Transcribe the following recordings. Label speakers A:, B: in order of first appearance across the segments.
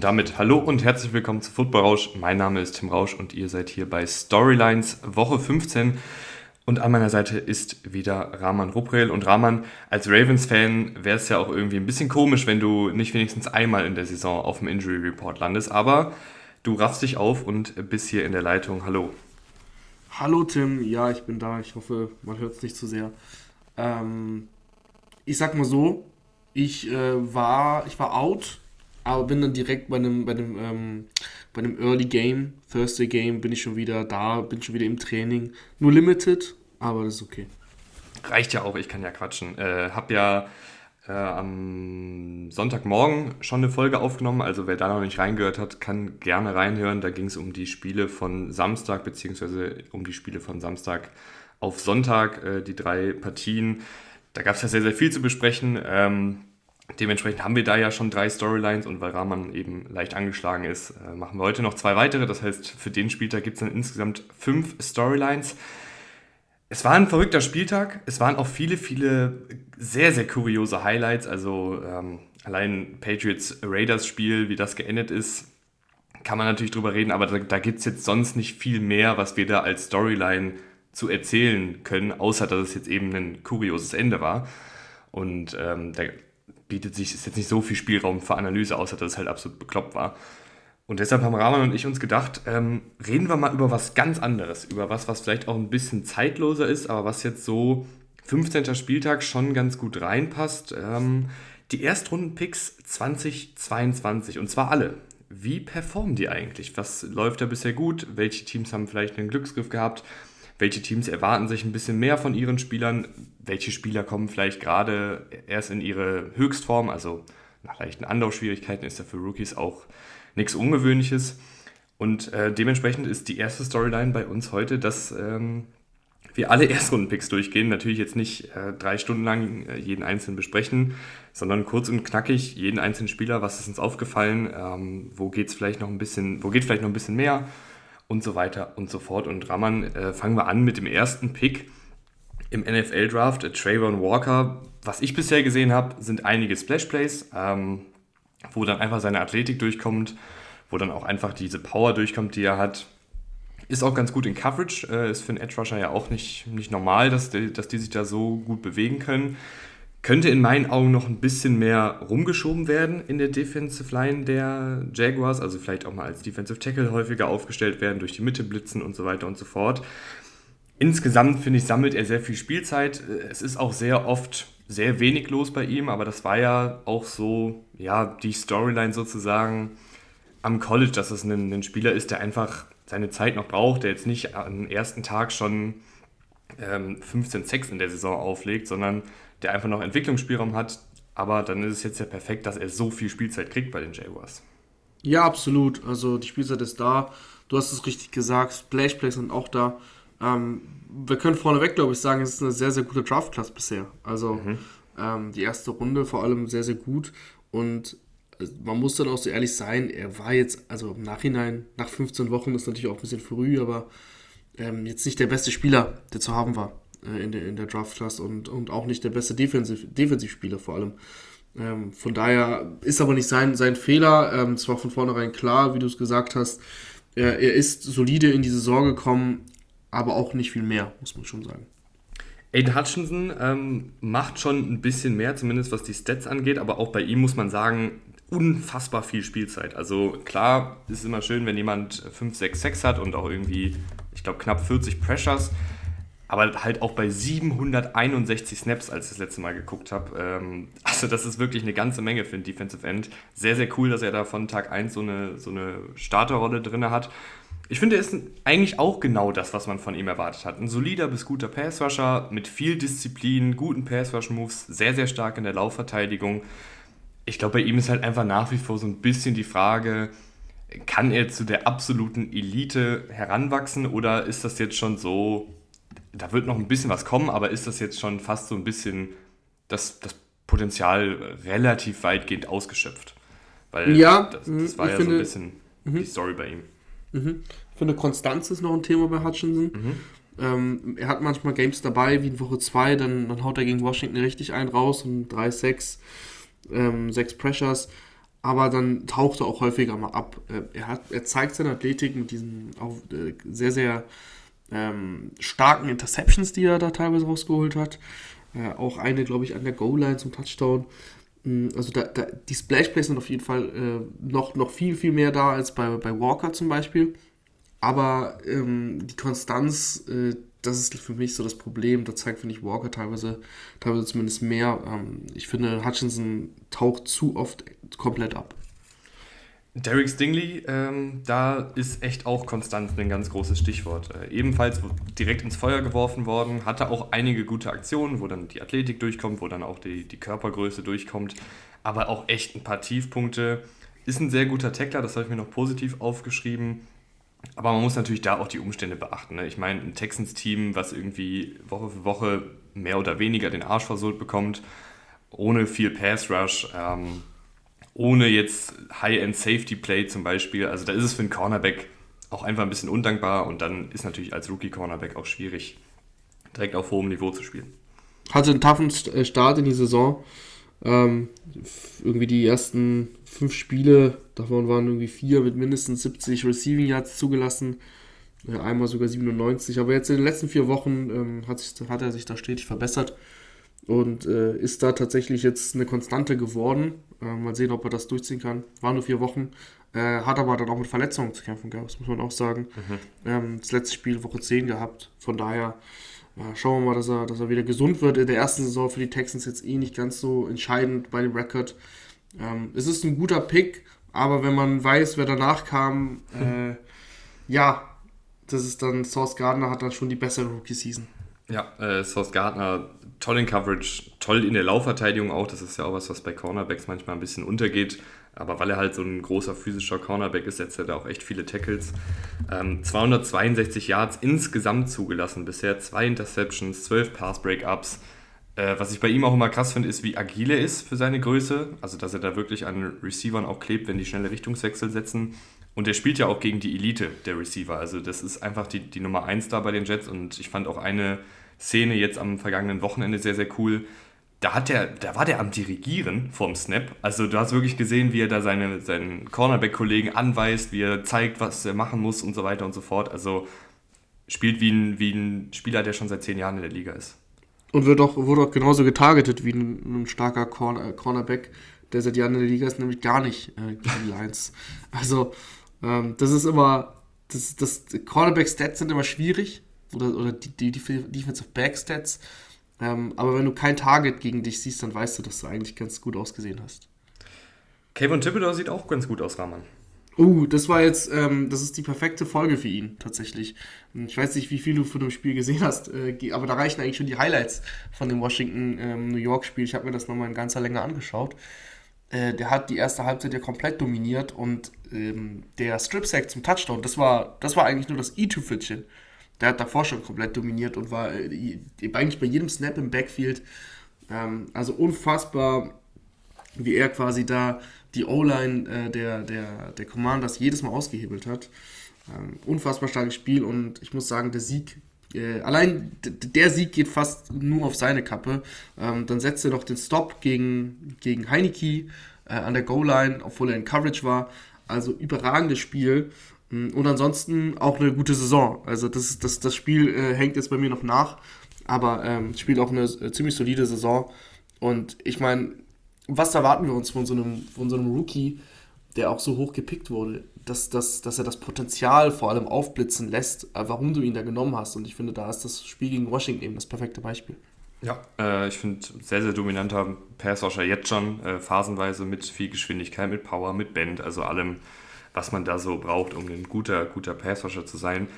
A: Und damit hallo und herzlich willkommen zu Football Rausch. Mein Name ist Tim Rausch und ihr seid hier bei Storylines Woche 15. Und an meiner Seite ist wieder Rahman Ruprel. Und Rahman, als Ravens-Fan wäre es ja auch irgendwie ein bisschen komisch, wenn du nicht wenigstens einmal in der Saison auf dem Injury Report landest. Aber du raffst dich auf und bist hier in der Leitung. Hallo.
B: Hallo Tim, ja, ich bin da. Ich hoffe, man hört es nicht zu sehr. Ähm, ich sag mal so, ich äh, war, ich war out aber bin dann direkt bei einem, bei einem, ähm, bei einem Early Game, Thursday Game, bin ich schon wieder da, bin schon wieder im Training. Nur limited, aber das ist okay.
A: Reicht ja auch, ich kann ja quatschen. Äh, hab ja äh, am Sonntagmorgen schon eine Folge aufgenommen, also wer da noch nicht reingehört hat, kann gerne reinhören. Da ging es um die Spiele von Samstag, beziehungsweise um die Spiele von Samstag auf Sonntag, äh, die drei Partien. Da gab es ja sehr, sehr viel zu besprechen. Ähm, Dementsprechend haben wir da ja schon drei Storylines und weil Rahman eben leicht angeschlagen ist, äh, machen wir heute noch zwei weitere. Das heißt, für den Spieltag gibt es dann insgesamt fünf Storylines. Es war ein verrückter Spieltag. Es waren auch viele, viele sehr, sehr kuriose Highlights. Also ähm, allein Patriots Raiders Spiel, wie das geendet ist, kann man natürlich drüber reden, aber da, da gibt es jetzt sonst nicht viel mehr, was wir da als Storyline zu erzählen können, außer dass es jetzt eben ein kurioses Ende war. Und ähm, der bietet sich, ist jetzt nicht so viel Spielraum für Analyse, außer dass es halt absolut bekloppt war. Und deshalb haben Rahman und ich uns gedacht, ähm, reden wir mal über was ganz anderes, über was, was vielleicht auch ein bisschen zeitloser ist, aber was jetzt so 15. Spieltag schon ganz gut reinpasst. Ähm, die Erstrunden-Picks 2022 und zwar alle. Wie performen die eigentlich? Was läuft da bisher gut? Welche Teams haben vielleicht einen Glücksgriff gehabt? Welche Teams erwarten sich ein bisschen mehr von ihren Spielern, welche Spieler kommen vielleicht gerade erst in ihre Höchstform, also nach leichten Anlaufschwierigkeiten ist ja für Rookies auch nichts Ungewöhnliches. Und äh, dementsprechend ist die erste Storyline bei uns heute, dass ähm, wir alle Erstrunden-Picks durchgehen. Natürlich jetzt nicht äh, drei Stunden lang äh, jeden einzelnen besprechen, sondern kurz und knackig jeden einzelnen Spieler, was ist uns aufgefallen, ähm, wo geht's vielleicht noch ein bisschen, wo geht vielleicht noch ein bisschen mehr und so weiter und so fort. Und Raman, äh, fangen wir an mit dem ersten Pick im NFL-Draft, Trayvon Walker. Was ich bisher gesehen habe, sind einige Splash-Plays, ähm, wo dann einfach seine Athletik durchkommt, wo dann auch einfach diese Power durchkommt, die er hat. Ist auch ganz gut in Coverage, äh, ist für einen Edge-Rusher ja auch nicht, nicht normal, dass die, dass die sich da so gut bewegen können. Könnte in meinen Augen noch ein bisschen mehr rumgeschoben werden in der Defensive Line der Jaguars, also vielleicht auch mal als Defensive Tackle häufiger aufgestellt werden, durch die Mitte blitzen und so weiter und so fort. Insgesamt finde ich, sammelt er sehr viel Spielzeit. Es ist auch sehr oft sehr wenig los bei ihm, aber das war ja auch so, ja, die Storyline sozusagen am College, dass es ein, ein Spieler ist, der einfach seine Zeit noch braucht, der jetzt nicht am ersten Tag schon ähm, 15 Sex in der Saison auflegt, sondern der einfach noch Entwicklungsspielraum hat. Aber dann ist es jetzt ja perfekt, dass er so viel Spielzeit kriegt bei den Jaguars.
B: Ja, absolut. Also die Spielzeit ist da. Du hast es richtig gesagt. Splashplays sind auch da. Ähm, wir können vorneweg, glaube ich, sagen, es ist eine sehr, sehr gute Draft-Class bisher. Also mhm. ähm, die erste Runde vor allem sehr, sehr gut. Und äh, man muss dann auch so ehrlich sein, er war jetzt, also im Nachhinein, nach 15 Wochen ist natürlich auch ein bisschen früh, aber ähm, jetzt nicht der beste Spieler, der zu haben war in der, in der Draft-Class und, und auch nicht der beste Defensiv, Defensivspieler vor allem. Ähm, von daher ist aber nicht sein, sein Fehler. Ähm, es war von vornherein klar, wie du es gesagt hast. Er, er ist solide in die Saison gekommen, aber auch nicht viel mehr, muss man schon sagen.
A: Aiden Hutchinson ähm, macht schon ein bisschen mehr, zumindest was die Stats angeht, aber auch bei ihm muss man sagen, unfassbar viel Spielzeit. Also klar, ist es immer schön, wenn jemand 5, 6, 6 hat und auch irgendwie, ich glaube, knapp 40 Pressures aber halt auch bei 761 Snaps, als ich das letzte Mal geguckt habe. Ähm, also das ist wirklich eine ganze Menge für einen Defensive End. Sehr, sehr cool, dass er da von Tag 1 so eine, so eine Starterrolle drin hat. Ich finde, er ist eigentlich auch genau das, was man von ihm erwartet hat. Ein solider bis guter Passrusher mit viel Disziplin, guten Passrush-Moves, sehr, sehr stark in der Laufverteidigung. Ich glaube, bei ihm ist halt einfach nach wie vor so ein bisschen die Frage, kann er zu der absoluten Elite heranwachsen oder ist das jetzt schon so, da wird noch ein bisschen was kommen, aber ist das jetzt schon fast so ein bisschen das, das Potenzial relativ weitgehend ausgeschöpft? Weil
B: ja,
A: das, das war ja finde, so ein bisschen mhm. die Story bei ihm.
B: Mhm. Ich finde, Konstanz ist noch ein Thema bei Hutchinson. Mhm. Ähm, er hat manchmal Games dabei, wie in Woche 2, dann, dann haut er gegen Washington richtig einen raus und 3, 6, ähm, 6 Pressures. aber dann taucht er auch häufiger mal ab. Er, hat, er zeigt seine Athletik mit diesen auch, äh, sehr, sehr ähm, starken Interceptions, die er da teilweise rausgeholt hat. Äh, auch eine, glaube ich, an der Goal-Line zum Touchdown. Mm, also da, da, die Splash-Plays sind auf jeden Fall äh, noch, noch viel, viel mehr da als bei, bei Walker zum Beispiel. Aber ähm, die Konstanz, äh, das ist für mich so das Problem. Da zeigt, finde ich, Walker teilweise, teilweise zumindest mehr. Ähm, ich finde, Hutchinson taucht zu oft komplett ab.
A: Derek Stingley, ähm, da ist echt auch Konstanz ein ganz großes Stichwort. Äh, ebenfalls direkt ins Feuer geworfen worden, hatte auch einige gute Aktionen, wo dann die Athletik durchkommt, wo dann auch die, die Körpergröße durchkommt, aber auch echt ein paar Tiefpunkte. Ist ein sehr guter Tackler, das habe ich mir noch positiv aufgeschrieben. Aber man muss natürlich da auch die Umstände beachten. Ne? Ich meine, ein Texans-Team, was irgendwie Woche für Woche mehr oder weniger den Arsch versohlt bekommt, ohne viel Pass-Rush, ähm, ohne jetzt High-End-Safety-Play zum Beispiel. Also da ist es für einen Cornerback auch einfach ein bisschen undankbar und dann ist natürlich als Rookie-Cornerback auch schwierig, direkt auf hohem Niveau zu spielen.
B: Hatte einen toughen äh, Start in die Saison. Ähm, irgendwie die ersten fünf Spiele, davon waren irgendwie vier mit mindestens 70 Receiving Yards zugelassen. Einmal sogar 97. Aber jetzt in den letzten vier Wochen ähm, hat, sich, hat er sich da stetig verbessert und äh, ist da tatsächlich jetzt eine Konstante geworden. Äh, mal sehen, ob er das durchziehen kann. War nur vier Wochen. Äh, hat aber dann auch mit Verletzungen zu kämpfen gehabt, das muss man auch sagen. Mhm. Ähm, das letzte Spiel Woche 10 gehabt. Von daher ja, schauen wir mal, dass er, dass er wieder gesund wird. In der ersten Saison für die Texans jetzt eh nicht ganz so entscheidend bei dem Rekord. Ähm, es ist ein guter Pick, aber wenn man weiß, wer danach kam, äh, ja, das ist dann Source Gardner hat dann schon die bessere Rookie-Season.
A: Ja, äh, Source Gardner toll in Coverage, toll in der Laufverteidigung auch. Das ist ja auch was, was bei Cornerbacks manchmal ein bisschen untergeht. Aber weil er halt so ein großer physischer Cornerback ist, setzt er da auch echt viele Tackles. Ähm, 262 Yards insgesamt zugelassen bisher, zwei Interceptions, 12 Pass-Breakups. Äh, was ich bei ihm auch immer krass finde, ist, wie agil er ist für seine Größe. Also, dass er da wirklich an Receivern auch klebt, wenn die schnelle Richtungswechsel setzen. Und er spielt ja auch gegen die Elite der Receiver. Also, das ist einfach die, die Nummer 1 da bei den Jets. Und ich fand auch eine Szene jetzt am vergangenen Wochenende sehr, sehr cool. Da, hat der, da war der am Dirigieren vom Snap. Also du hast wirklich gesehen, wie er da seine, seinen Cornerback-Kollegen anweist, wie er zeigt, was er machen muss und so weiter und so fort. Also spielt wie ein, wie ein Spieler, der schon seit zehn Jahren in der Liga ist.
B: Und wird auch, wurde auch genauso getargetet wie ein, ein starker Corner, Cornerback, der seit Jahren in der Liga ist, nämlich gar nicht äh, gegen die Lions. Also, ähm, das ist immer, das, das Cornerback-Stats sind immer schwierig, oder, oder die, die, die Defensive Back-Stats. Ähm, aber wenn du kein Target gegen dich siehst, dann weißt du, dass du eigentlich ganz gut ausgesehen hast.
A: Kevin Thibodeau sieht auch ganz gut aus, Rahman.
B: Uh, das war jetzt, ähm, das ist die perfekte Folge für ihn, tatsächlich. Ich weiß nicht, wie viel du von dem Spiel gesehen hast, äh, aber da reichen eigentlich schon die Highlights von dem Washington-New ähm, York-Spiel. Ich habe mir das nochmal in ganzer Länge angeschaut. Äh, der hat die erste Halbzeit ja komplett dominiert und ähm, der Strip-Sack zum Touchdown, das war, das war eigentlich nur das i-Tüpfelchen. Der hat davor schon komplett dominiert und war äh, eigentlich bei jedem Snap im Backfield. Ähm, also unfassbar, wie er quasi da die O-Line äh, der, der, der Commanders jedes Mal ausgehebelt hat. Ähm, unfassbar starkes Spiel und ich muss sagen, der Sieg, äh, allein der Sieg geht fast nur auf seine Kappe. Ähm, dann setzt er noch den Stop gegen, gegen Heineke äh, an der Goal-Line, obwohl er in Coverage war. Also überragendes Spiel. Mm, und ansonsten auch eine gute Saison. Also das, das, das Spiel äh, hängt jetzt bei mir noch nach, aber ähm, spielt auch eine äh, ziemlich solide Saison. Und ich meine, was erwarten wir uns von so einem, von so einem Rookie, der auch so hoch gepickt wurde, dass, dass, dass er das Potenzial vor allem aufblitzen lässt, äh, warum du ihn da genommen hast. Und ich finde, da ist das Spiel gegen Washington eben das perfekte Beispiel.
A: Ja, äh, ich finde sehr, sehr dominanter Passwasher jetzt schon, äh, phasenweise mit viel Geschwindigkeit, mit Power, mit Bend, also allem, was man da so braucht, um ein guter, guter Passwasher zu sein.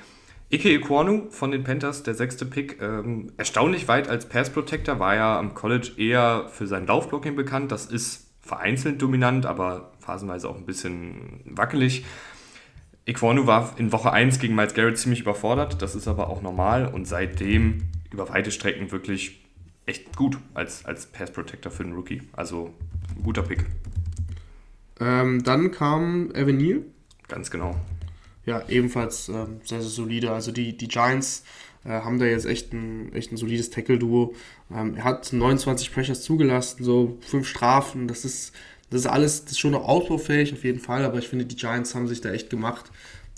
A: Ike Iquanu von den Panthers, der sechste Pick, ähm, erstaunlich weit als Pass Protector, war ja am College eher für sein Laufblocking bekannt. Das ist vereinzelt dominant, aber phasenweise auch ein bisschen wackelig. Iquanu war in Woche 1 gegen Miles Garrett ziemlich überfordert, das ist aber auch normal und seitdem über weite Strecken wirklich echt gut als, als Pass Protector für den Rookie. Also ein guter Pick.
B: Ähm, dann kam Evan Neal.
A: Ganz genau
B: ja, ebenfalls äh, sehr, sehr solide. Also die, die Giants äh, haben da jetzt echt ein, echt ein solides Tackle-Duo. Ähm, er hat 29 Pressures zugelassen, so fünf Strafen. Das ist, Das ist alles, das ist schon noch ausbaufähig auf jeden Fall, aber ich finde, die Giants haben sich da echt gemacht,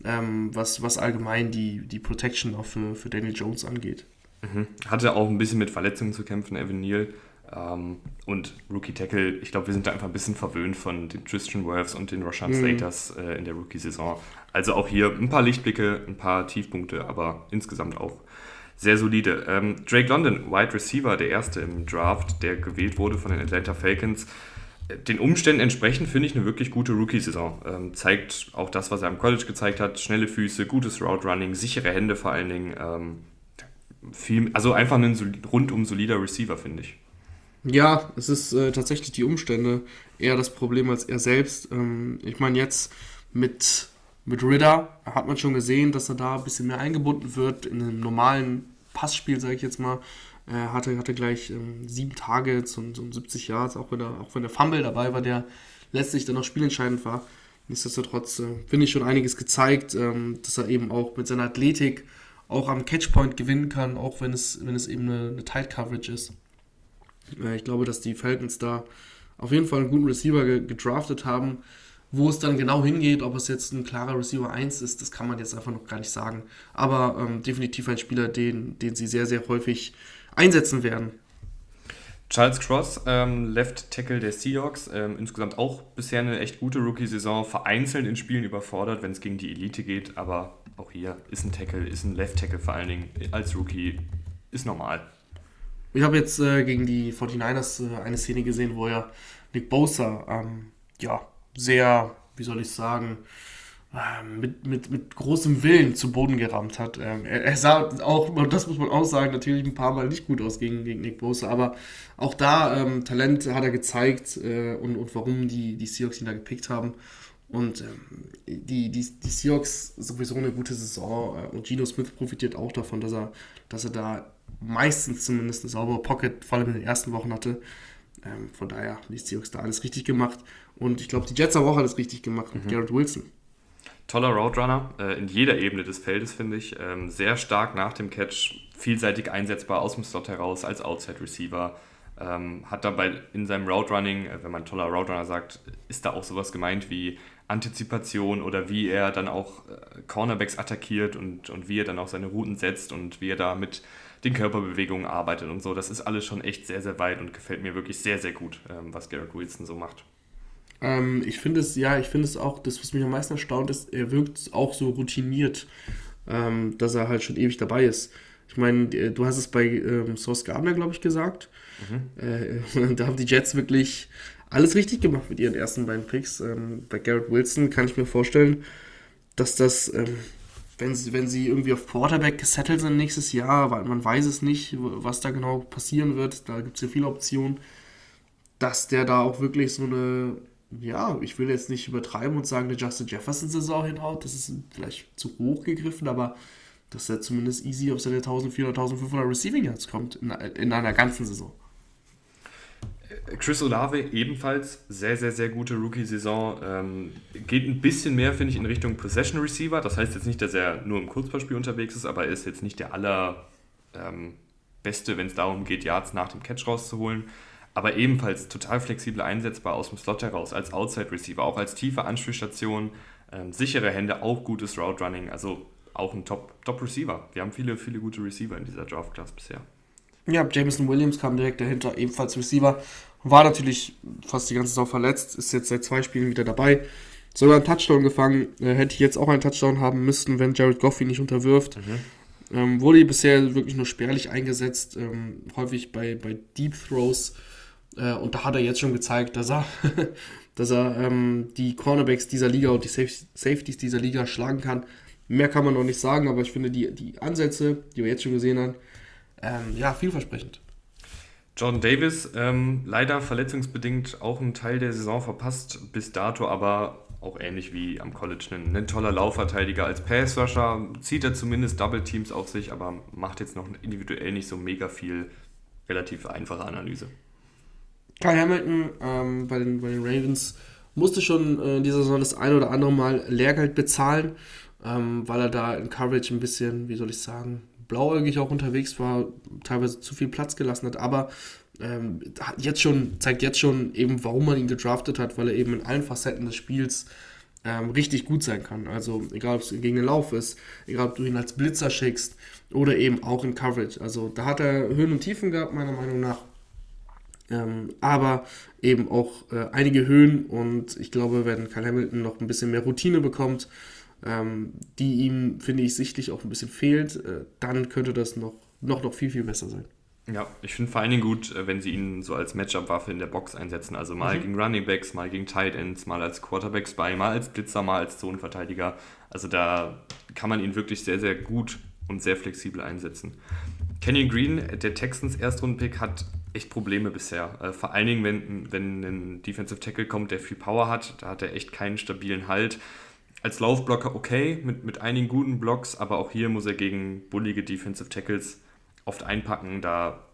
B: ähm, was, was allgemein die, die Protection auch für, für Daniel Jones angeht.
A: Mhm. Hatte auch ein bisschen mit Verletzungen zu kämpfen, Evan Neal. Ähm, und Rookie Tackle, ich glaube, wir sind da einfach ein bisschen verwöhnt von den Tristan Wirfs und den Roshan mhm. Slaters äh, in der Rookie-Saison. Also auch hier ein paar Lichtblicke, ein paar Tiefpunkte, aber insgesamt auch sehr solide. Ähm, Drake London, Wide Receiver, der erste im Draft, der gewählt wurde von den Atlanta Falcons. Den Umständen entsprechend finde ich eine wirklich gute Rookie-Saison. Ähm, zeigt auch das, was er am College gezeigt hat. Schnelle Füße, gutes Route-Running, sichere Hände vor allen Dingen. Ähm, viel, also einfach ein rundum solider Receiver, finde ich.
B: Ja, es ist äh, tatsächlich die Umstände eher das Problem als er selbst. Ähm, ich meine, jetzt mit, mit Ridder hat man schon gesehen, dass er da ein bisschen mehr eingebunden wird in einem normalen Passspiel, sage ich jetzt mal. Er hatte, hatte gleich ähm, sieben Tage zum, zum 70 Yards, auch wenn, der, auch wenn der Fumble dabei war, der letztlich dann noch spielentscheidend war. Nichtsdestotrotz äh, finde ich schon einiges gezeigt, ähm, dass er eben auch mit seiner Athletik auch am Catchpoint gewinnen kann, auch wenn es, wenn es eben eine, eine Tight Coverage ist. Äh, ich glaube, dass die Falcons da auf jeden Fall einen guten Receiver gedraftet haben. Wo es dann genau hingeht, ob es jetzt ein klarer Receiver 1 ist, das kann man jetzt einfach noch gar nicht sagen. Aber ähm, definitiv ein Spieler, den, den sie sehr, sehr häufig einsetzen werden.
A: Charles Cross, ähm, Left Tackle der Seahawks, ähm, insgesamt auch bisher eine echt gute Rookie-Saison, vereinzelt in Spielen überfordert, wenn es gegen die Elite geht, aber auch hier ist ein Tackle, ist ein Left Tackle vor allen Dingen als Rookie, ist normal.
B: Ich habe jetzt äh, gegen die 49ers äh, eine Szene gesehen, wo ja Nick Bosa ähm, ja, sehr, wie soll ich sagen, ähm, mit, mit, mit großem Willen zu Boden gerammt hat. Ähm, er, er, sah auch, das muss man auch sagen, natürlich ein paar Mal nicht gut aus gegen, gegen Nick Bosa, aber auch da ähm, Talent hat er gezeigt äh, und, und warum die, die Seahawks ihn da gepickt haben. Und ähm, die, die, die Seahawks sowieso eine gute Saison äh, und Gino Smith profitiert auch davon, dass er, dass er da meistens zumindest eine saubere Pocket, vor allem in den ersten Wochen hatte. Ähm, von daher haben die Seahawks da alles richtig gemacht. Und ich glaube, die Jets haben auch alles richtig gemacht mit mhm. Garrett Wilson.
A: Toller Roadrunner äh, in jeder Ebene des Feldes, finde ich. Ähm, sehr stark nach dem Catch, vielseitig einsetzbar aus dem Slot heraus als Outside Receiver. Ähm, hat dabei in seinem Roadrunning, äh, wenn man toller Roadrunner sagt, ist da auch sowas gemeint wie Antizipation oder wie er dann auch äh, Cornerbacks attackiert und, und wie er dann auch seine Routen setzt und wie er da mit den Körperbewegungen arbeitet und so. Das ist alles schon echt sehr, sehr weit und gefällt mir wirklich sehr, sehr gut, ähm, was Garrett Wilson so macht.
B: Ähm, ich finde es, ja, ich finde es auch, das, was mich am meisten erstaunt ist, er wirkt auch so routiniert, ähm, dass er halt schon ewig dabei ist. Ich meine, du hast es bei ähm, Source Gardner, glaube ich, gesagt. Mhm. Äh, da haben die Jets wirklich alles richtig gemacht mit ihren ersten beiden Picks. Ähm, bei Garrett Wilson kann ich mir vorstellen, dass das ähm, wenn sie, wenn sie irgendwie auf Quarterback gesettelt sind nächstes Jahr, weil man weiß es nicht, was da genau passieren wird, da gibt es ja viele Optionen, dass der da auch wirklich so eine, ja, ich will jetzt nicht übertreiben und sagen, eine Justin Jefferson-Saison hinhaut, das ist vielleicht zu hoch gegriffen, aber dass er zumindest easy auf seine 1400, 1500 Receiving Yards kommt in, in einer ganzen Saison.
A: Chris Olave ebenfalls sehr, sehr, sehr gute Rookie-Saison. Ähm, geht ein bisschen mehr, finde ich, in Richtung Possession Receiver. Das heißt jetzt nicht, dass er nur im Kurzballspiel unterwegs ist, aber er ist jetzt nicht der allerbeste, ähm, wenn es darum geht, Yards nach dem Catch rauszuholen. Aber ebenfalls total flexibel einsetzbar aus dem Slot heraus, als Outside Receiver, auch als tiefe Anspielstation, ähm, sichere Hände, auch gutes Route Running, also auch ein Top, Top. Wir haben viele, viele gute Receiver in dieser Draft Class bisher.
B: Ja, Jameson Williams kam direkt dahinter, ebenfalls Receiver. War natürlich fast die ganze Saison verletzt, ist jetzt seit zwei Spielen wieder dabei. Sogar einen Touchdown gefangen, äh, hätte ich jetzt auch einen Touchdown haben müssen, wenn Jared Goff ihn nicht unterwirft. Mhm. Ähm, wurde bisher wirklich nur spärlich eingesetzt, ähm, häufig bei, bei Deep Throws. Äh, und da hat er jetzt schon gezeigt, dass er, dass er ähm, die Cornerbacks dieser Liga und die Saf Safeties dieser Liga schlagen kann. Mehr kann man noch nicht sagen, aber ich finde die, die Ansätze, die wir jetzt schon gesehen haben, ähm, ja, vielversprechend.
A: Jordan Davis, ähm, leider verletzungsbedingt auch einen Teil der Saison verpasst bis dato, aber auch ähnlich wie am College ein, ein toller Laufverteidiger als Pass-Rusher. Zieht er zumindest Double-Teams auf sich, aber macht jetzt noch individuell nicht so mega viel. Relativ einfache Analyse.
B: Kyle Hamilton ähm, bei, den, bei den Ravens musste schon äh, in dieser Saison das ein oder andere Mal Lehrgeld bezahlen, ähm, weil er da in Coverage ein bisschen, wie soll ich sagen, blauäugig auch unterwegs war, teilweise zu viel Platz gelassen hat. Aber ähm, jetzt schon, zeigt jetzt schon eben, warum man ihn gedraftet hat, weil er eben in allen Facetten des Spiels ähm, richtig gut sein kann. Also egal, ob es gegen den Lauf ist, egal, ob du ihn als Blitzer schickst oder eben auch in Coverage. Also da hat er Höhen und Tiefen gehabt, meiner Meinung nach. Ähm, aber eben auch äh, einige Höhen und ich glaube, wenn Kyle Hamilton noch ein bisschen mehr Routine bekommt, ähm, die ihm, finde ich, sichtlich auch ein bisschen fehlt, äh, dann könnte das noch, noch, noch viel, viel besser sein.
A: Ja, ich finde vor allen Dingen gut, äh, wenn sie ihn so als Matchup-Waffe in der Box einsetzen. Also mal mhm. gegen Running Backs, mal gegen Tight Ends, mal als Quarterbacks bei, mal als Blitzer, mal als Zonenverteidiger. Also da kann man ihn wirklich sehr, sehr gut und sehr flexibel einsetzen. Kenny Green, der Texans Erstrundenpick, hat echt Probleme bisher. Äh, vor allen Dingen, wenn, wenn ein Defensive Tackle kommt, der viel Power hat, da hat er echt keinen stabilen Halt. Als Laufblocker okay, mit, mit einigen guten Blocks, aber auch hier muss er gegen bullige Defensive Tackles oft einpacken. Da,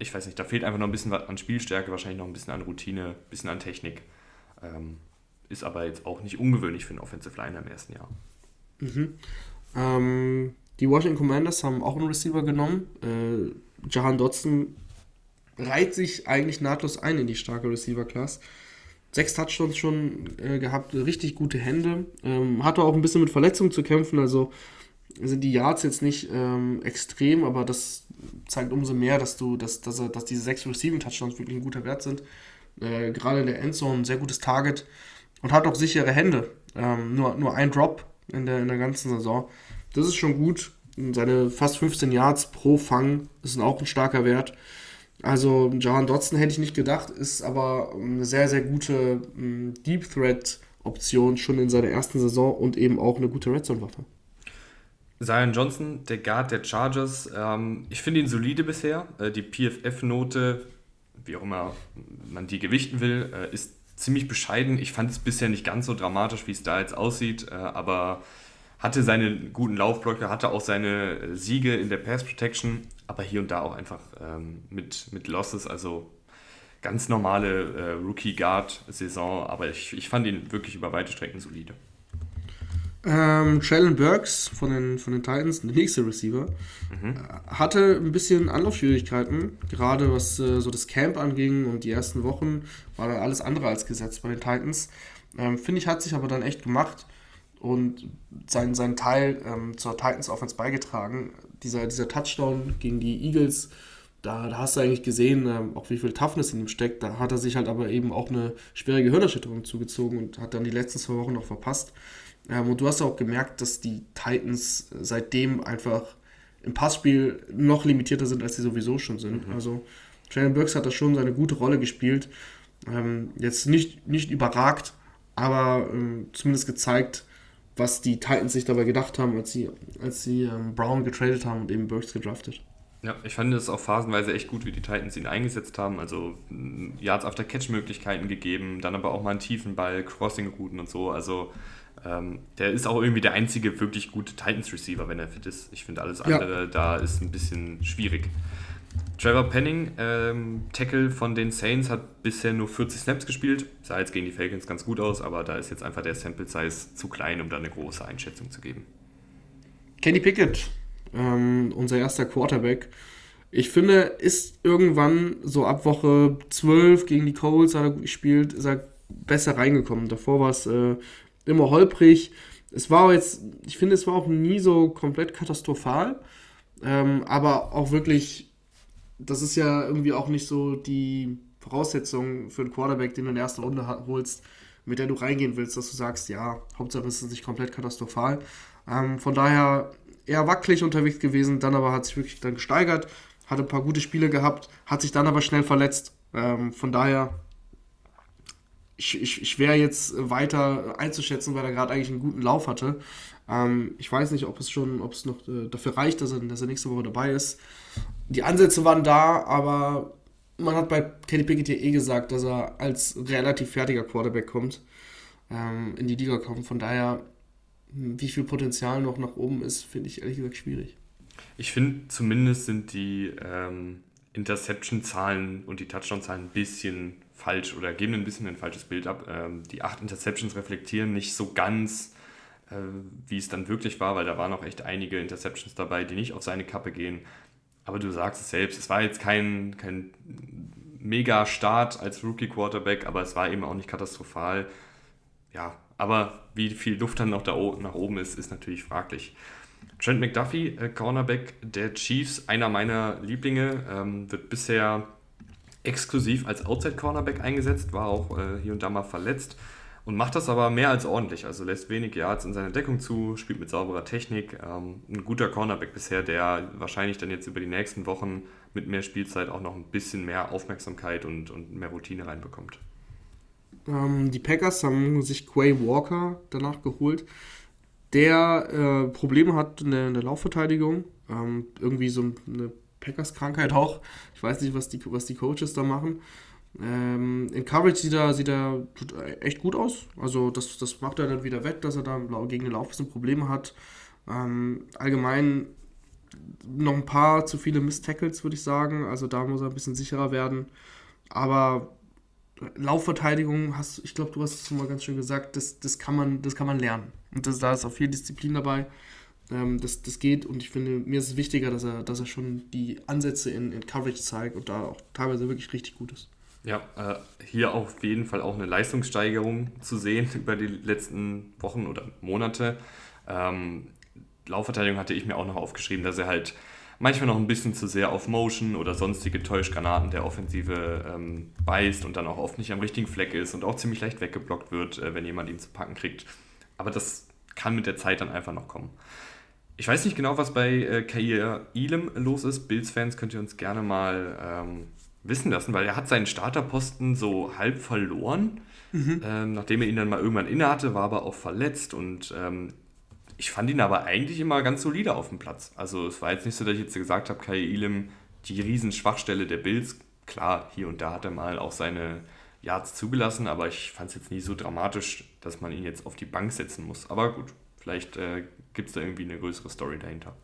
A: ich weiß nicht, da fehlt einfach noch ein bisschen was an Spielstärke, wahrscheinlich noch ein bisschen an Routine, ein bisschen an Technik. Ähm, ist aber jetzt auch nicht ungewöhnlich für einen Offensive Liner im ersten Jahr.
B: Mhm. Ähm, die Washington Commanders haben auch einen Receiver genommen. Äh, Jahan Dotson reiht sich eigentlich nahtlos ein in die starke Receiver-Class. Sechs Touchdowns schon äh, gehabt, richtig gute Hände. Ähm, hatte auch ein bisschen mit Verletzungen zu kämpfen, also sind die Yards jetzt nicht ähm, extrem, aber das zeigt umso mehr, dass du, dass, dass, dass diese sechs Receiving Touchdowns wirklich ein guter Wert sind. Äh, gerade in der Endzone ein sehr gutes Target und hat auch sichere Hände. Ähm, nur, nur ein Drop in der, in der ganzen Saison. Das ist schon gut. Seine fast 15 Yards pro Fang ist auch ein starker Wert. Also Jahan Dotson hätte ich nicht gedacht, ist aber eine sehr, sehr gute ähm, Deep Threat Option schon in seiner ersten Saison und eben auch eine gute Red Zone Waffe.
A: Zion Johnson, der Guard der Chargers, ähm, ich finde ihn solide bisher. Äh, die PFF-Note, wie auch immer man die gewichten will, äh, ist ziemlich bescheiden. Ich fand es bisher nicht ganz so dramatisch, wie es da jetzt aussieht, äh, aber hatte seine guten Laufblöcke, hatte auch seine Siege in der Pass Protection, aber hier und da auch einfach ähm, mit, mit Losses, also ganz normale äh, Rookie-Guard-Saison, aber ich, ich fand ihn wirklich über weite Strecken solide.
B: Ähm, Traylon Burks von den, von den Titans, der nächste Receiver, mhm. hatte ein bisschen Anlaufschwierigkeiten, gerade was äh, so das Camp anging und die ersten Wochen war da alles andere als gesetzt bei den Titans. Ähm, Finde ich, hat sich aber dann echt gemacht und seinen sein Teil ähm, zur Titans Offense beigetragen. Dieser, dieser Touchdown gegen die Eagles, da, da hast du eigentlich gesehen, ähm, auch wie viel Toughness in ihm steckt. Da hat er sich halt aber eben auch eine schwere Gehirnerschütterung zugezogen und hat dann die letzten zwei Wochen noch verpasst. Ähm, und du hast auch gemerkt, dass die Titans seitdem einfach im Passspiel noch limitierter sind, als sie sowieso schon sind. Mhm. Also Traylon Burks hat da schon seine gute Rolle gespielt. Ähm, jetzt nicht, nicht überragt, aber ähm, zumindest gezeigt, was die Titans sich dabei gedacht haben, als sie, als sie ähm, Brown getradet haben und eben Burks gedraftet.
A: Ja, ich fand es auch phasenweise echt gut, wie die Titans ihn eingesetzt haben. Also Yards after Catch-Möglichkeiten gegeben, dann aber auch mal einen tiefen Ball, Crossing-Routen und so. Also ähm, der ist auch irgendwie der einzige wirklich gute Titans-Receiver, wenn er fit ist. Ich finde, alles andere ja. da ist ein bisschen schwierig. Trevor Penning, ähm, Tackle von den Saints, hat bisher nur 40 Snaps gespielt. Sah jetzt gegen die Falcons ganz gut aus, aber da ist jetzt einfach der Sample-Size zu klein, um da eine große Einschätzung zu geben.
B: Kenny Pickett, ähm, unser erster Quarterback. Ich finde, ist irgendwann so ab Woche 12 gegen die Colts hat er gut gespielt, ist er besser reingekommen. Davor war es äh, immer holprig. Es war jetzt, ich finde, es war auch nie so komplett katastrophal, ähm, aber auch wirklich, das ist ja irgendwie auch nicht so die Voraussetzung für einen Quarterback, den du in der ersten Runde holst, mit der du reingehen willst, dass du sagst, ja, Hauptsache es ist nicht komplett katastrophal. Ähm, von daher eher wackelig unterwegs gewesen, dann aber hat sich wirklich dann gesteigert, hatte ein paar gute Spiele gehabt, hat sich dann aber schnell verletzt. Ähm, von daher ich, schwer jetzt weiter einzuschätzen, weil er gerade eigentlich einen guten Lauf hatte. Ähm, ich weiß nicht, ob es schon, ob es noch äh, dafür reicht, dass er, dass er nächste Woche dabei ist. Die Ansätze waren da, aber man hat bei Kenny Pickett eh gesagt, dass er als relativ fertiger Quarterback kommt, ähm, in die Liga kommt. Von daher, hm, wie viel Potenzial noch nach oben ist, finde ich ehrlich gesagt schwierig.
A: Ich finde, zumindest sind die ähm, Interception-Zahlen und die Touchdown-Zahlen ein bisschen falsch oder geben ein bisschen ein falsches Bild ab. Ähm, die acht Interceptions reflektieren nicht so ganz, äh, wie es dann wirklich war, weil da waren auch echt einige Interceptions dabei, die nicht auf seine Kappe gehen. Aber du sagst es selbst, es war jetzt kein, kein mega Start als Rookie-Quarterback, aber es war eben auch nicht katastrophal. Ja, aber wie viel Luft dann noch da nach oben ist, ist natürlich fraglich. Trent McDuffie, äh, Cornerback der Chiefs, einer meiner Lieblinge, ähm, wird bisher exklusiv als Outside-Cornerback eingesetzt, war auch äh, hier und da mal verletzt und macht das aber mehr als ordentlich. Also lässt wenig Yards in seine Deckung zu, spielt mit sauberer Technik. Ähm, ein guter Cornerback bisher, der wahrscheinlich dann jetzt über die nächsten Wochen mit mehr Spielzeit auch noch ein bisschen mehr Aufmerksamkeit und, und mehr Routine reinbekommt.
B: Ähm, die Packers haben sich Quay Walker danach geholt, der äh, Probleme hat in der, in der Laufverteidigung. Ähm, irgendwie so eine Packers-Krankheit auch. Ich weiß nicht, was die, was die Coaches da machen. Ähm, in Coverage sieht er, sieht er echt gut aus. Also das, das macht er dann wieder weg, dass er da gegen den Lauf ein Probleme hat. Ähm, allgemein noch ein paar zu viele Miss-Tackles, würde ich sagen. Also da muss er ein bisschen sicherer werden. Aber Laufverteidigung, hast, ich glaube, du hast es mal ganz schön gesagt, das, das, kann, man, das kann man lernen. Und das, da ist auch viel Disziplin dabei. Ähm, das, das geht und ich finde, mir ist es wichtiger, dass er, dass er schon die Ansätze in, in Coverage zeigt und da auch teilweise wirklich richtig gut ist.
A: Ja, äh, hier auf jeden Fall auch eine Leistungssteigerung zu sehen über die letzten Wochen oder Monate. Ähm, Laufverteidigung hatte ich mir auch noch aufgeschrieben, dass er halt manchmal noch ein bisschen zu sehr auf Motion oder sonstige Täuschgranaten der Offensive ähm, beißt und dann auch oft nicht am richtigen Fleck ist und auch ziemlich leicht weggeblockt wird, äh, wenn jemand ihn zu packen kriegt. Aber das kann mit der Zeit dann einfach noch kommen. Ich weiß nicht genau, was bei äh, Kair Elam los ist. Bills-Fans könnt ihr uns gerne mal ähm, wissen lassen, weil er hat seinen Starterposten so halb verloren. Mhm. Ähm, nachdem er ihn dann mal irgendwann innehatte, war aber auch verletzt und ähm, ich fand ihn aber eigentlich immer ganz solide auf dem Platz. Also es war jetzt nicht so, dass ich jetzt gesagt habe, Kai Elam, die Riesenschwachstelle der Bills. Klar, hier und da hat er mal auch seine Yards zugelassen, aber ich fand es jetzt nie so dramatisch, dass man ihn jetzt auf die Bank setzen muss. Aber gut, vielleicht äh, gibt es da irgendwie eine größere Story dahinter.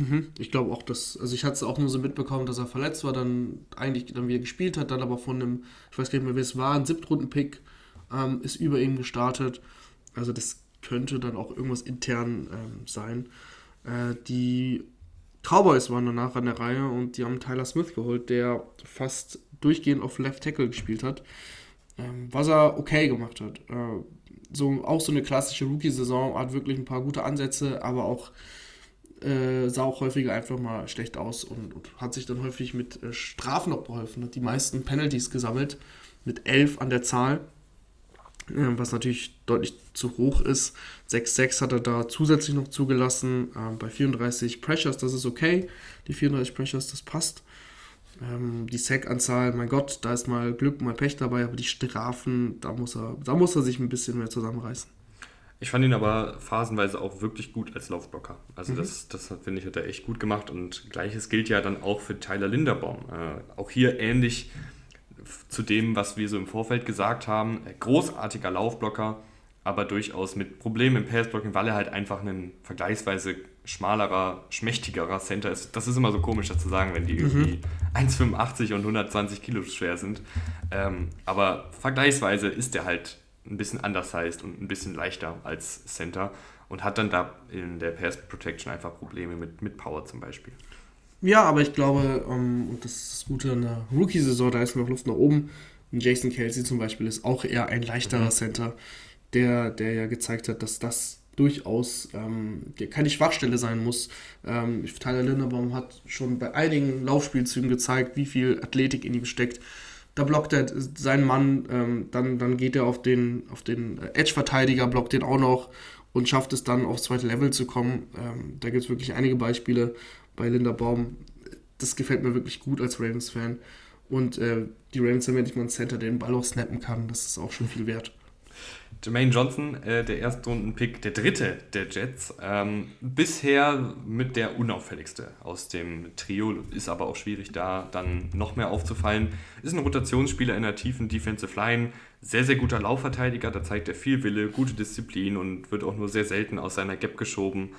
B: Mhm. Ich glaube auch, dass, also ich hatte es auch nur so mitbekommen, dass er verletzt war, dann eigentlich dann wieder gespielt hat, dann aber von einem, ich weiß gar nicht mehr, wer es war, ein Siebtrunden-Pick ähm, ist über ihm gestartet. Also das könnte dann auch irgendwas intern ähm, sein. Äh, die Cowboys waren danach an der Reihe und die haben Tyler Smith geholt, der fast durchgehend auf Left Tackle gespielt hat, ähm, was er okay gemacht hat. Äh, so, auch so eine klassische Rookie-Saison, hat wirklich ein paar gute Ansätze, aber auch äh, sah auch häufiger einfach mal schlecht aus und, und hat sich dann häufig mit äh, Strafen beholfen, hat die meisten Penalties gesammelt, mit elf an der Zahl, äh, was natürlich deutlich zu hoch ist. 6-6 hat er da zusätzlich noch zugelassen, äh, bei 34 Pressures, das ist okay, die 34 Pressures, das passt. Ähm, die Sack-Anzahl, mein Gott, da ist mal Glück, mal Pech dabei, aber die Strafen, da muss er, da muss er sich ein bisschen mehr zusammenreißen.
A: Ich fand ihn aber phasenweise auch wirklich gut als Laufblocker. Also mhm. das, das finde ich, hat er echt gut gemacht. Und gleiches gilt ja dann auch für Tyler Linderbaum. Äh, auch hier ähnlich zu dem, was wir so im Vorfeld gesagt haben. Großartiger Laufblocker, aber durchaus mit Problemen im Passblocking, weil er halt einfach ein vergleichsweise schmalerer, schmächtigerer Center ist. Das ist immer so komisch, das zu sagen, wenn die mhm. irgendwie 1,85 und 120 Kilo schwer sind. Ähm, aber vergleichsweise ist er halt ein bisschen undersized und ein bisschen leichter als Center und hat dann da in der Pass Protection einfach Probleme mit, mit Power zum Beispiel.
B: Ja, aber ich glaube, um, ähm, und das ist das Gute in der Rookie-Saison, da ist noch Luft nach oben. Jason Kelsey zum Beispiel ist auch eher ein leichterer mhm. Center, der, der ja gezeigt hat, dass das durchaus ähm, keine Schwachstelle sein muss. Ähm, Tyler Linderbaum hat schon bei einigen Laufspielzügen gezeigt, wie viel Athletik in ihm steckt da blockt er seinen Mann, ähm, dann, dann geht er auf den, auf den Edge-Verteidiger, blockt den auch noch und schafft es dann aufs zweite Level zu kommen. Ähm, da gibt es wirklich einige Beispiele bei Linda Baum. Das gefällt mir wirklich gut als Ravens-Fan. Und äh, die Ravens haben endlich mal einen Center, der den Ball auch snappen kann. Das ist auch schon viel wert.
A: Jermaine Johnson, äh, der Erstrunden-Pick, der dritte der Jets. Ähm, bisher mit der unauffälligste aus dem Trio, ist aber auch schwierig, da dann noch mehr aufzufallen. Ist ein Rotationsspieler in der tiefen Defensive Line, sehr, sehr guter Laufverteidiger, da zeigt er viel Wille, gute Disziplin und wird auch nur sehr selten aus seiner Gap geschoben.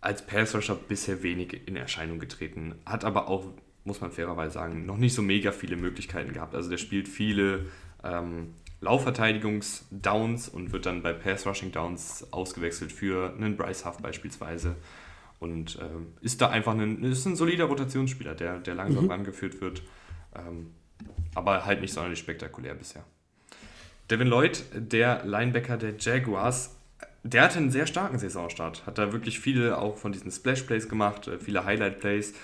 A: Als Passrusher bisher wenig in Erscheinung getreten, hat aber auch, muss man fairerweise sagen, noch nicht so mega viele Möglichkeiten gehabt. Also der spielt viele ähm, Laufverteidigungsdowns und wird dann bei Pass-Rushing-Downs ausgewechselt für einen Bryce Huff beispielsweise. Und ähm, ist da einfach ein, ist ein solider Rotationsspieler, der, der langsam mhm. rangeführt wird. Ähm, aber halt nicht sonderlich spektakulär bisher. Devin Lloyd, der Linebacker der Jaguars, der hatte einen sehr starken Saisonstart. Hat da wirklich viele auch von diesen Splash-Plays gemacht, äh, viele Highlight-Plays.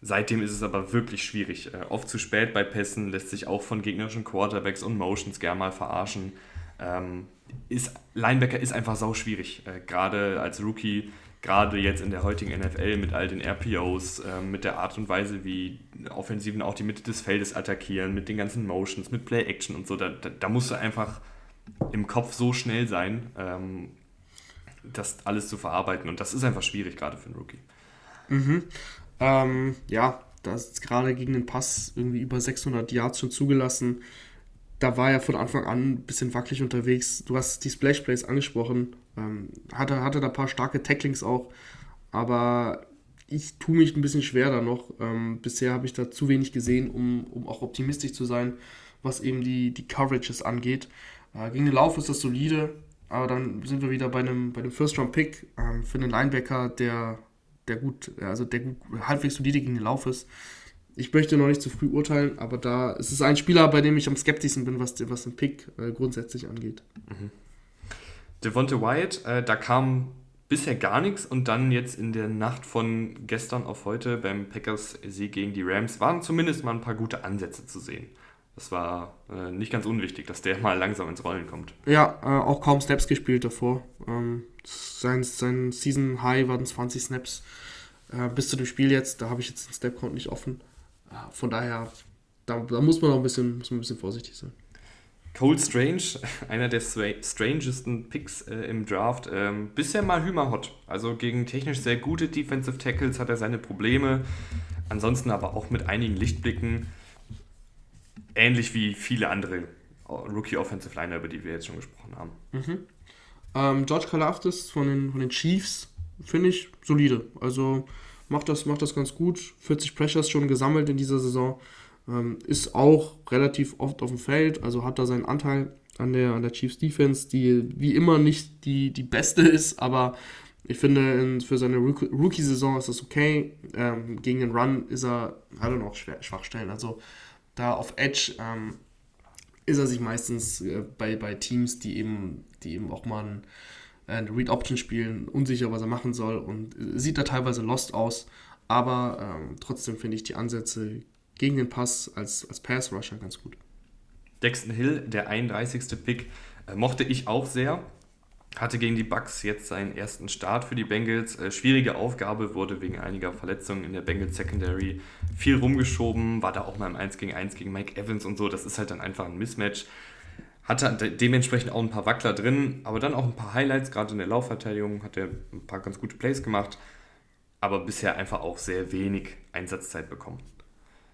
A: Seitdem ist es aber wirklich schwierig. Äh, oft zu spät bei Pässen, lässt sich auch von gegnerischen Quarterbacks und Motions gern mal verarschen. Ähm, ist, Linebacker ist einfach sau schwierig. Äh, gerade als Rookie, gerade jetzt in der heutigen NFL mit all den RPOs, äh, mit der Art und Weise, wie Offensiven auch die Mitte des Feldes attackieren, mit den ganzen Motions, mit Play-Action und so. Da, da, da, musst du einfach im Kopf so schnell sein, ähm, das alles zu verarbeiten. Und das ist einfach schwierig, gerade für einen Rookie.
B: Mhm. Ähm, ja, da ist gerade gegen den Pass irgendwie über 600 Yards schon zugelassen. Da war er von Anfang an ein bisschen wackelig unterwegs. Du hast die Splash Plays angesprochen. Ähm, hatte, hatte da ein paar starke Tacklings auch. Aber ich tue mich ein bisschen schwer da noch. Ähm, bisher habe ich da zu wenig gesehen, um, um auch optimistisch zu sein, was eben die, die Coverages angeht. Äh, gegen den Lauf ist das solide, aber dann sind wir wieder bei einem, bei einem First-Round-Pick ähm, für einen Linebacker, der der gut, also der gut, halbwegs solide gegen den Lauf ist. Ich möchte noch nicht zu früh urteilen, aber da ist es ein Spieler, bei dem ich am skeptischsten bin, was, was den Pick äh, grundsätzlich angeht. Mhm.
A: Devonte Wyatt, äh, da kam bisher gar nichts und dann jetzt in der Nacht von gestern auf heute beim Packers-Sieg gegen die Rams waren zumindest mal ein paar gute Ansätze zu sehen. Das war äh, nicht ganz unwichtig, dass der mal langsam ins Rollen kommt.
B: Ja, äh, auch kaum Snaps gespielt davor. Ähm, sein, sein Season High waren 20 Snaps äh, bis zu dem Spiel jetzt. Da habe ich jetzt den Snap-Count nicht offen. Äh, von daher, da, da, muss man noch ein bisschen, muss man ein bisschen vorsichtig sein.
A: Cole Strange, einer der strangesten Picks äh, im Draft. Ähm, bisher mal Hümer-Hot. Also gegen technisch sehr gute Defensive Tackles hat er seine Probleme. Ansonsten aber auch mit einigen Lichtblicken ähnlich wie viele andere Rookie Offensive Liner, über die wir jetzt schon gesprochen haben.
B: Mhm. Ähm, George Kalafdis von den, von den Chiefs finde ich solide. Also macht das, macht das ganz gut. 40 Pressures schon gesammelt in dieser Saison. Ähm, ist auch relativ oft auf dem Feld, also hat da seinen Anteil an der, an der Chiefs Defense, die wie immer nicht die, die beste ist, aber ich finde, für seine Rookie-Saison ist das okay. Ähm, gegen den Run ist er, hat er noch Schwachstellen. Also da auf Edge ähm, ist er sich meistens äh, bei, bei Teams, die eben, die eben auch mal ein, äh, eine Read Option spielen, unsicher, was er machen soll und sieht da teilweise lost aus. Aber ähm, trotzdem finde ich die Ansätze gegen den Pass als, als Pass Rusher ganz gut.
A: Dexton Hill, der 31. Pick, äh, mochte ich auch sehr hatte gegen die Bucks jetzt seinen ersten Start für die Bengals. Äh, schwierige Aufgabe, wurde wegen einiger Verletzungen in der Bengals Secondary viel rumgeschoben, war da auch mal im 1 gegen 1 gegen Mike Evans und so. Das ist halt dann einfach ein Mismatch. Hatte dementsprechend auch ein paar Wackler drin, aber dann auch ein paar Highlights, gerade in der Laufverteidigung hat er ein paar ganz gute Plays gemacht, aber bisher einfach auch sehr wenig Einsatzzeit bekommen.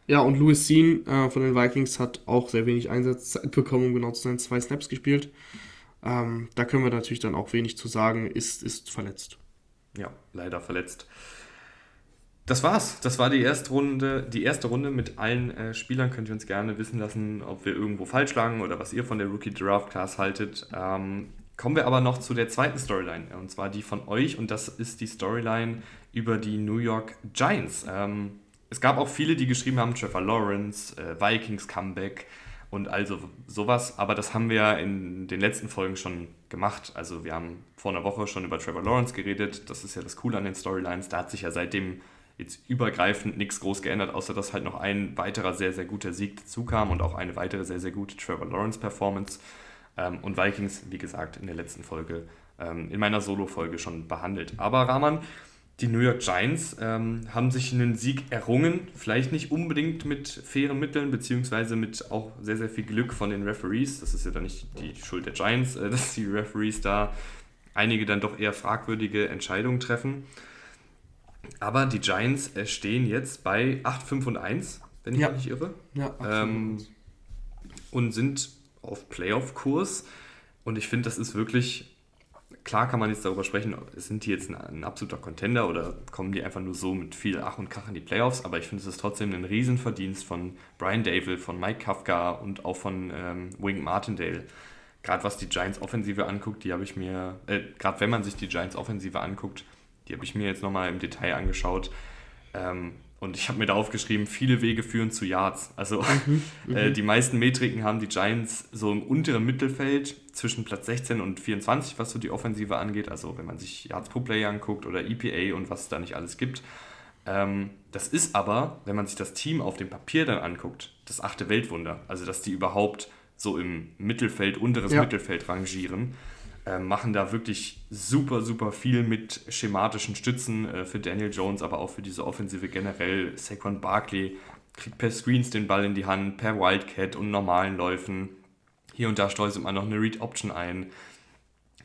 B: Ja, und Louis Sean äh, von den Vikings hat auch sehr wenig Einsatzzeit bekommen, um genau zu sein, zwei Snaps gespielt. Ähm, da können wir natürlich dann auch wenig zu sagen, ist, ist verletzt.
A: Ja, leider verletzt. Das war's. Das war die erste Runde, die erste Runde mit allen äh, Spielern. Könnt ihr uns gerne wissen lassen, ob wir irgendwo falsch lagen oder was ihr von der Rookie Draft Class haltet. Ähm, kommen wir aber noch zu der zweiten Storyline, und zwar die von euch, und das ist die Storyline über die New York Giants. Ähm, es gab auch viele, die geschrieben haben, Trevor Lawrence, äh, Vikings Comeback und also sowas. Aber das haben wir in den letzten Folgen schon gemacht. Also wir haben vor einer Woche schon über Trevor Lawrence geredet. Das ist ja das Coole an den Storylines. Da hat sich ja seitdem jetzt übergreifend nichts groß geändert, außer dass halt noch ein weiterer sehr, sehr guter Sieg dazu kam und auch eine weitere sehr, sehr gute Trevor Lawrence-Performance. Ähm, und Vikings, wie gesagt, in der letzten Folge, ähm, in meiner Solo-Folge schon behandelt. Aber Rahman, die New York Giants ähm, haben sich einen Sieg errungen, vielleicht nicht unbedingt mit fairen Mitteln, beziehungsweise mit auch sehr, sehr viel Glück von den Referees. Das ist ja dann nicht die Schuld der Giants, äh, dass die Referees da einige dann doch eher fragwürdige Entscheidungen treffen. Aber die Giants äh, stehen jetzt bei 8, 5 und 1, wenn ich ja. mich nicht irre. Ja, ähm, und sind auf Playoff-Kurs. Und ich finde, das ist wirklich klar kann man jetzt darüber sprechen, sind die jetzt ein, ein, absoluter Contender oder kommen die einfach nur so mit viel Ach und Krach in die Playoffs, aber ich finde es ist trotzdem ein Riesenverdienst von Brian Dable, von Mike Kafka und auch von ähm, Wink Martindale. Gerade was die Giants Offensive anguckt, die habe ich mir, äh, gerade wenn man sich die Giants Offensive anguckt, die habe ich mir jetzt nochmal im Detail angeschaut. Ähm, Und ich habe mir da aufgeschrieben, viele Wege führen zu Yards. Also mhm, äh, mhm. die meisten Metriken haben die Giants so im unteren Mittelfeld zwischen Platz 16 und 24, was so die Offensive angeht. Also wenn man sich Yards pro Player anguckt oder EPA und was es da nicht alles gibt. Ähm, das ist aber, wenn man sich das Team auf dem Papier dann anguckt, das achte Weltwunder. Also dass die überhaupt so im Mittelfeld, unteres ja. Mittelfeld rangieren. Äh, machen da wirklich super, super viel mit schematischen Stützen äh, für Daniel Jones, aber auch für diese Offensive generell. Saquon Barkley kriegt per Screens den Ball in die Hand, per Wildcat und normalen Läufen. Hier und da streust man noch eine Read Option ein.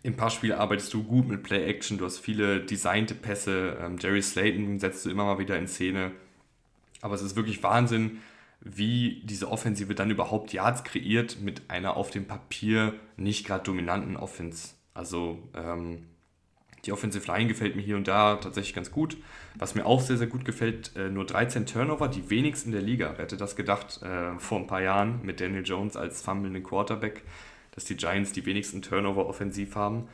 A: Im Passspiel arbeitest du gut mit Play Action, du hast viele designte Pässe. Ähm, Jerry Slayton setzt du immer mal wieder in Szene. Aber es ist wirklich Wahnsinn, wie diese Offensive dann überhaupt Yards kreiert mit einer auf dem Papier nicht gerade dominanten Offense. Also ähm, die Offensive Line gefällt mir hier und da tatsächlich ganz gut. Was mir auch sehr, sehr gut gefällt, äh, nur 13 Turnover, die wenigsten in der Liga. Wer hätte das gedacht äh, vor ein paar Jahren mit Daniel Jones als fummelnden Quarterback, dass die Giants die wenigsten Turnover offensiv haben.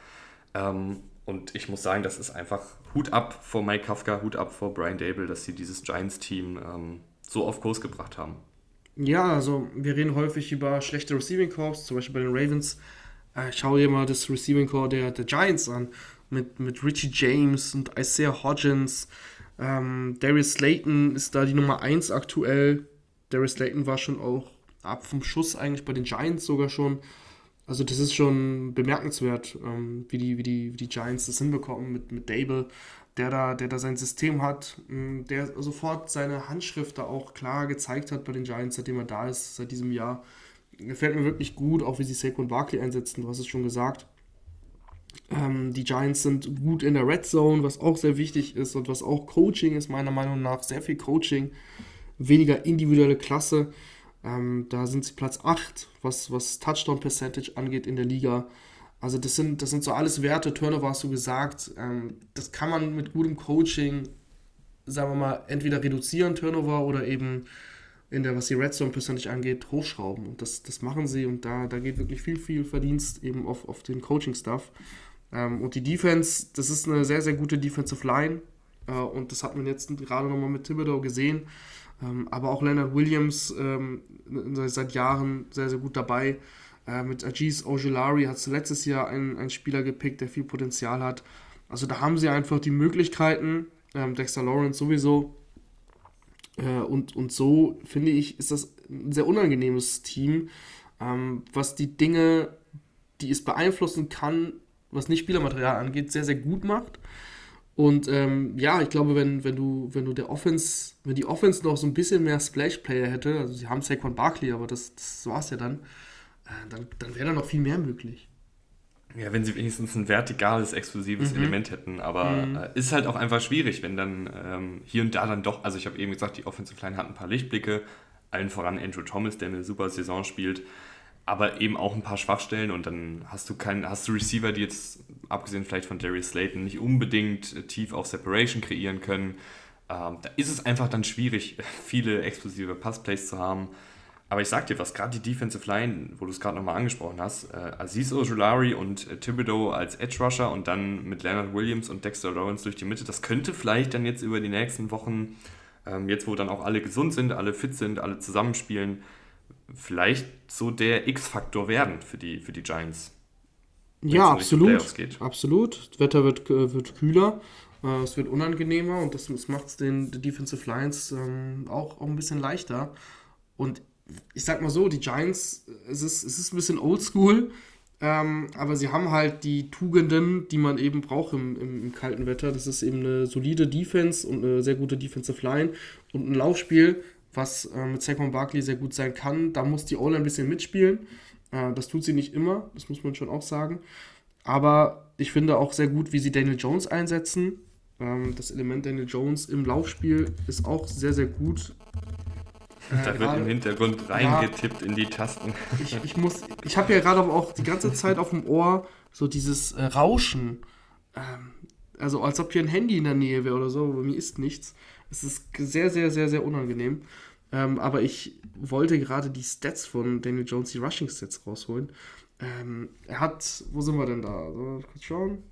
A: Ähm, und ich muss sagen, das ist einfach Hut ab vor Mike Kafka, Hut ab vor Brian Dable, dass sie dieses Giants-Team ähm, so auf Kurs gebracht haben.
B: Ja, also wir reden häufig über schlechte Receiving Corps, zum Beispiel bei den Ravens. Äh, schau dir mal das Receiving Core der, der Giants an, mit, mit Richie James und Isaiah Hodgins. Ähm, Darius Slayton ist da die Nummer 1 aktuell. Darius Slayton war schon auch ab vom Schuss eigentlich bei den Giants sogar schon. Also das ist schon bemerkenswert, ähm, wie, die, wie, die, wie die Giants das hinbekommen mit, mit Dable der da, der da sein System hat, mm, der sofort seine Handschrift da auch klar gezeigt hat bei den Giants, seitdem er da ist, seit diesem Jahr. Gefällt mir wirklich gut, auch wie sie Saquon Barkley einsetzen, du hast es schon gesagt. Ähm, die Giants sind gut in der Red Zone, was auch sehr wichtig ist und was auch Coaching ist, meiner Meinung nach. Sehr viel Coaching, weniger individuelle Klasse. Ähm, da sind sie Platz 8, was, was Touchdown Percentage angeht in der Liga. Also das sind, das sind so alles Werte, Turnover hast du gesagt. Ähm, das kann man mit gutem Coaching, sagen wir mal, entweder reduzieren, Turnover, oder eben in der, was die Red Zone Percentage angeht, hochschrauben. Und das, das machen sie und da, da geht wirklich viel, viel Verdienst eben auf, auf den Coaching-Stuff. Ähm, und die Defense, das ist eine sehr, sehr gute Defensive Line. Äh, und das hat man jetzt gerade nochmal mit Thibodeau gesehen. Ähm, aber auch Leonard Williams ähm, seit Jahren sehr, sehr gut dabei. Äh, mit Ajis Ojolari hat sie letztes Jahr einen, einen Spieler gepickt, der viel Potenzial hat. Also da haben sie einfach die Möglichkeiten. Ähm, Dexter Lawrence sowieso. Äh, und, und so finde ich, ist das ein sehr unangenehmes Team, ähm, was die Dinge, die es beeinflussen kann, was nicht Spielermaterial angeht, sehr, sehr gut macht. Und ähm, ja, ich glaube, wenn, wenn du, wenn du der Offense, wenn die Offense noch so ein bisschen mehr Splash-Player hätte, also sie haben Saquon Barkley, aber das, das war es ja dann, dann, dann wäre da noch viel mehr möglich.
A: Ja, wenn sie wenigstens ein vertikales, exklusives mhm. Element hätten. Aber mhm. äh, ist halt auch einfach schwierig, wenn dann ähm, hier und da dann doch, also ich habe eben gesagt, die Offensive Line hat ein paar Lichtblicke, allen voran Andrew Thomas, der eine super Saison spielt, aber eben auch ein paar Schwachstellen und dann hast du keinen, hast du Receiver, die jetzt, abgesehen vielleicht von Darius Slayton, nicht unbedingt äh, tief auf Separation kreieren können. Ähm, da ist es einfach dann schwierig, viele explosive Passplays zu haben. Aber ich sag dir was, gerade die Defensive Line, wo du es gerade nochmal angesprochen hast, äh, Aziz Ojulari und äh, Thibodeau als Edge Rusher und dann mit Leonard Williams und Dexter Lawrence durch die Mitte, das könnte vielleicht dann jetzt über die nächsten Wochen, ähm, jetzt wo dann auch alle gesund sind, alle fit sind, alle zusammenspielen, vielleicht so der X-Faktor werden für die, für die Giants.
B: Ja, absolut. Absolut. Das Wetter wird, äh, wird kühler, äh, es wird unangenehmer und das, das macht es den Defensive Lines ähm, auch, auch ein bisschen leichter. Und ich sag mal so, die Giants, es ist, es ist ein bisschen oldschool, ähm, aber sie haben halt die Tugenden, die man eben braucht im, im, im, kalten Wetter. Das ist eben eine solide Defense und eine sehr gute Defensive Line und ein Laufspiel, was äh, mit Saquon Barkley sehr gut sein kann. Da muss die O-Line ein bisschen mitspielen. Äh, das tut sie nicht immer, das muss man schon auch sagen. Aber ich finde auch sehr gut, wie sie Daniel Jones einsetzen. Ähm, das Element Daniel Jones im Laufspiel ist auch sehr, sehr gut
A: da wird grade, im Hintergrund reingetippt ja, in die Tasten.
B: Ich, ich muss, ich habe ja gerade aber auch die ganze Zeit auf dem Ohr so dieses äh, Rauschen. Ähm, also als ob hier ein Handy in der Nähe wäre oder so, bei mir ist nichts. Es ist sehr, sehr, sehr, sehr unangenehm. Ähm, aber ich wollte gerade die Stats von Daniel Jones, die Rushing Stats rausholen. Ähm, er hat, wo sind wir denn da? So, kurz schauen.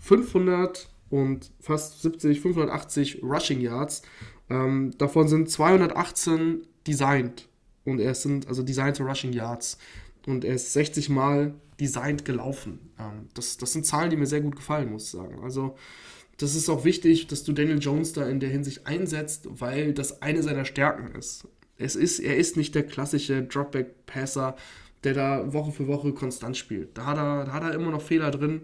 B: 500 und fast 70, 580 Rushing Yards. Ähm, davon sind 218 designed. Und er sind also designte Rushing Yards. Und er ist 60 Mal designed gelaufen. Ähm, das, das sind Zahlen, die mir sehr gut gefallen, muss ich sagen. Also, das ist auch wichtig, dass du Daniel Jones da in der Hinsicht einsetzt, weil das eine seiner Stärken ist. Es ist er ist nicht der klassische Dropback-Passer, der da Woche für Woche konstant spielt. Da hat er, da hat er immer noch Fehler drin.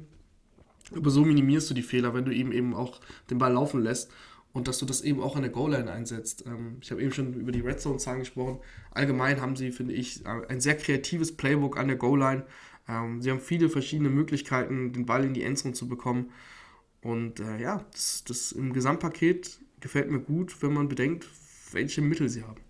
B: Aber so minimierst du die Fehler, wenn du ihm eben auch den Ball laufen lässt und dass du das eben auch an der Goal-Line einsetzt. Ähm, ich habe eben schon über die Red Zone-Zahlen gesprochen. Allgemein haben sie, finde ich, ein sehr kreatives Playbook an der Goal-Line. Ähm, sie haben viele verschiedene Möglichkeiten, den Ball in die Endzone zu bekommen. Und äh, ja, das, das im Gesamtpaket gefällt mir gut, wenn man bedenkt, welche Mittel sie haben.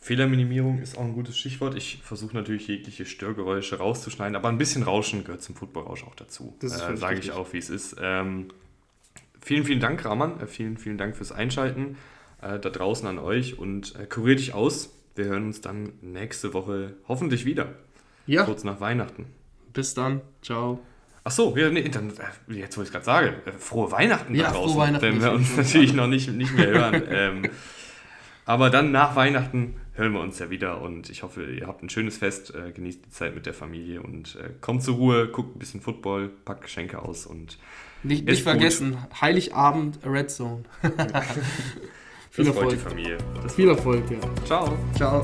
A: Fehlerminimierung ist auch ein gutes Stichwort. Ich versuche natürlich jegliche Störgeräusche rauszuschneiden, aber ein bisschen Rauschen gehört zum Footballrausch auch dazu. Das äh, sage ich auch, wie es ist. Ähm, vielen, vielen Dank, Rahman. Äh, vielen, vielen Dank fürs Einschalten äh, da draußen an euch und äh, kurier dich aus. Wir hören uns dann nächste Woche hoffentlich wieder. Ja. Kurz nach Weihnachten.
B: Bis dann. Ciao.
A: Ach so, ja, nee, dann, äh, jetzt wo ich es gerade sage, äh, frohe Weihnachten ja, da draußen. Frohe Weihnachten. Wenn wir uns natürlich noch nicht, nicht mehr hören. ähm, aber dann nach Weihnachten hören wir uns ja wieder und ich hoffe, ihr habt ein schönes Fest, äh, genießt die Zeit mit der Familie und äh, kommt zur Ruhe, guckt ein bisschen Football, packt Geschenke aus und.
B: Nicht, nicht vergessen, Heiligabend Red Zone.
A: Viel Erfolg. die Familie.
B: Das Viel Erfolg, ja.
A: Ciao.
B: Ciao.